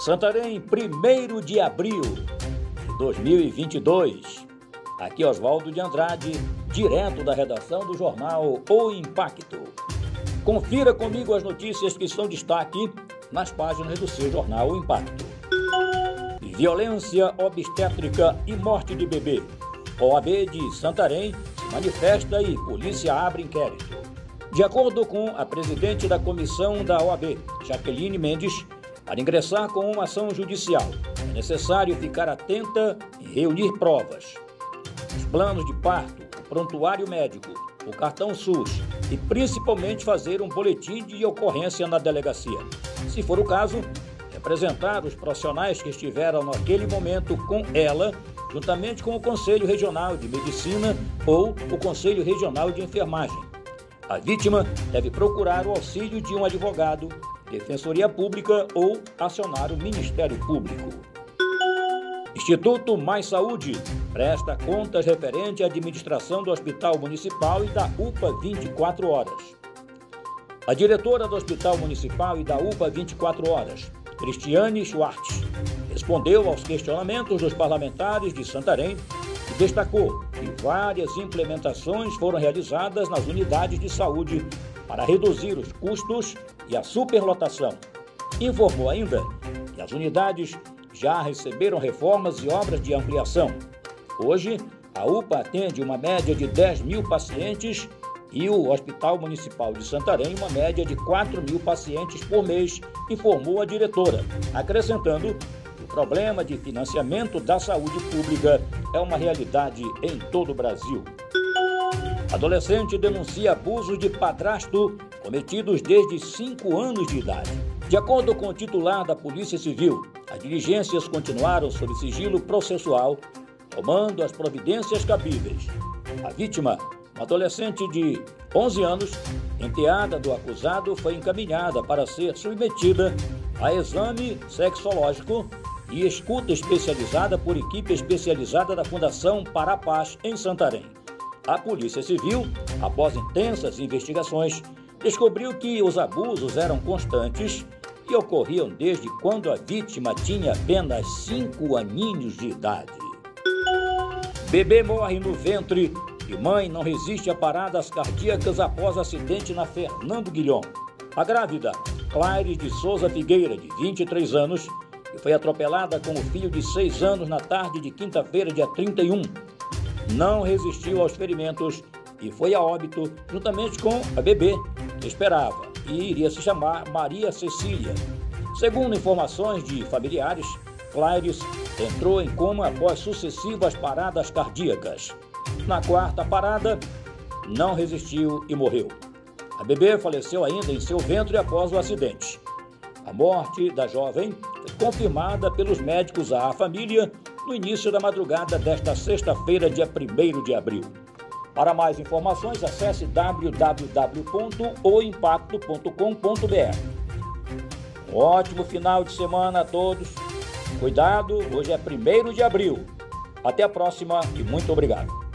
Santarém, 1 de abril de 2022. Aqui Oswaldo de Andrade, direto da redação do jornal O Impacto. Confira comigo as notícias que são destaque nas páginas do seu jornal O Impacto. Violência obstétrica e morte de bebê. OAB de Santarém manifesta e polícia abre inquérito. De acordo com a presidente da comissão da OAB, Jaqueline Mendes, para ingressar com uma ação judicial, é necessário ficar atenta e reunir provas. Os planos de parto, o prontuário médico, o cartão SUS e principalmente fazer um boletim de ocorrência na delegacia. Se for o caso, representar os profissionais que estiveram naquele momento com ela, juntamente com o Conselho Regional de Medicina ou o Conselho Regional de Enfermagem a vítima deve procurar o auxílio de um advogado, defensoria pública ou acionar o Ministério Público. Instituto Mais Saúde presta contas referente à administração do Hospital Municipal e da UPA 24 horas. A diretora do Hospital Municipal e da UPA 24 horas, Cristiane Schwartz, respondeu aos questionamentos dos parlamentares de Santarém e destacou que várias implementações foram realizadas nas unidades de saúde para reduzir os custos e a superlotação. Informou ainda que as unidades já receberam reformas e obras de ampliação. Hoje, a UPA atende uma média de 10 mil pacientes e o Hospital Municipal de Santarém uma média de 4 mil pacientes por mês, informou a diretora, acrescentando problema de financiamento da saúde pública é uma realidade em todo o Brasil. Adolescente denuncia abusos de padrasto cometidos desde 5 anos de idade. De acordo com o titular da Polícia Civil, as diligências continuaram sob sigilo processual, tomando as providências cabíveis. A vítima, uma adolescente de 11 anos, enteada do acusado, foi encaminhada para ser submetida a exame sexológico e escuta especializada por equipe especializada da Fundação Para a Paz em Santarém. A Polícia Civil, após intensas investigações, descobriu que os abusos eram constantes e ocorriam desde quando a vítima tinha apenas cinco aninhos de idade. Bebê morre no ventre e mãe não resiste a paradas cardíacas após acidente na Fernando Guilhom. A grávida, Claire de Souza Figueira, de 23 anos, foi atropelada com o filho de seis anos na tarde de quinta-feira, dia 31. Não resistiu aos ferimentos e foi a óbito juntamente com a bebê que esperava e iria se chamar Maria Cecília. Segundo informações de familiares, Claires entrou em coma após sucessivas paradas cardíacas. Na quarta parada, não resistiu e morreu. A bebê faleceu ainda em seu ventre após o acidente. A morte da jovem foi confirmada pelos médicos à família no início da madrugada desta sexta-feira, dia 1 de abril. Para mais informações, acesse www.oimpacto.com.br. Um ótimo final de semana a todos. Cuidado, hoje é 1 de abril. Até a próxima e muito obrigado.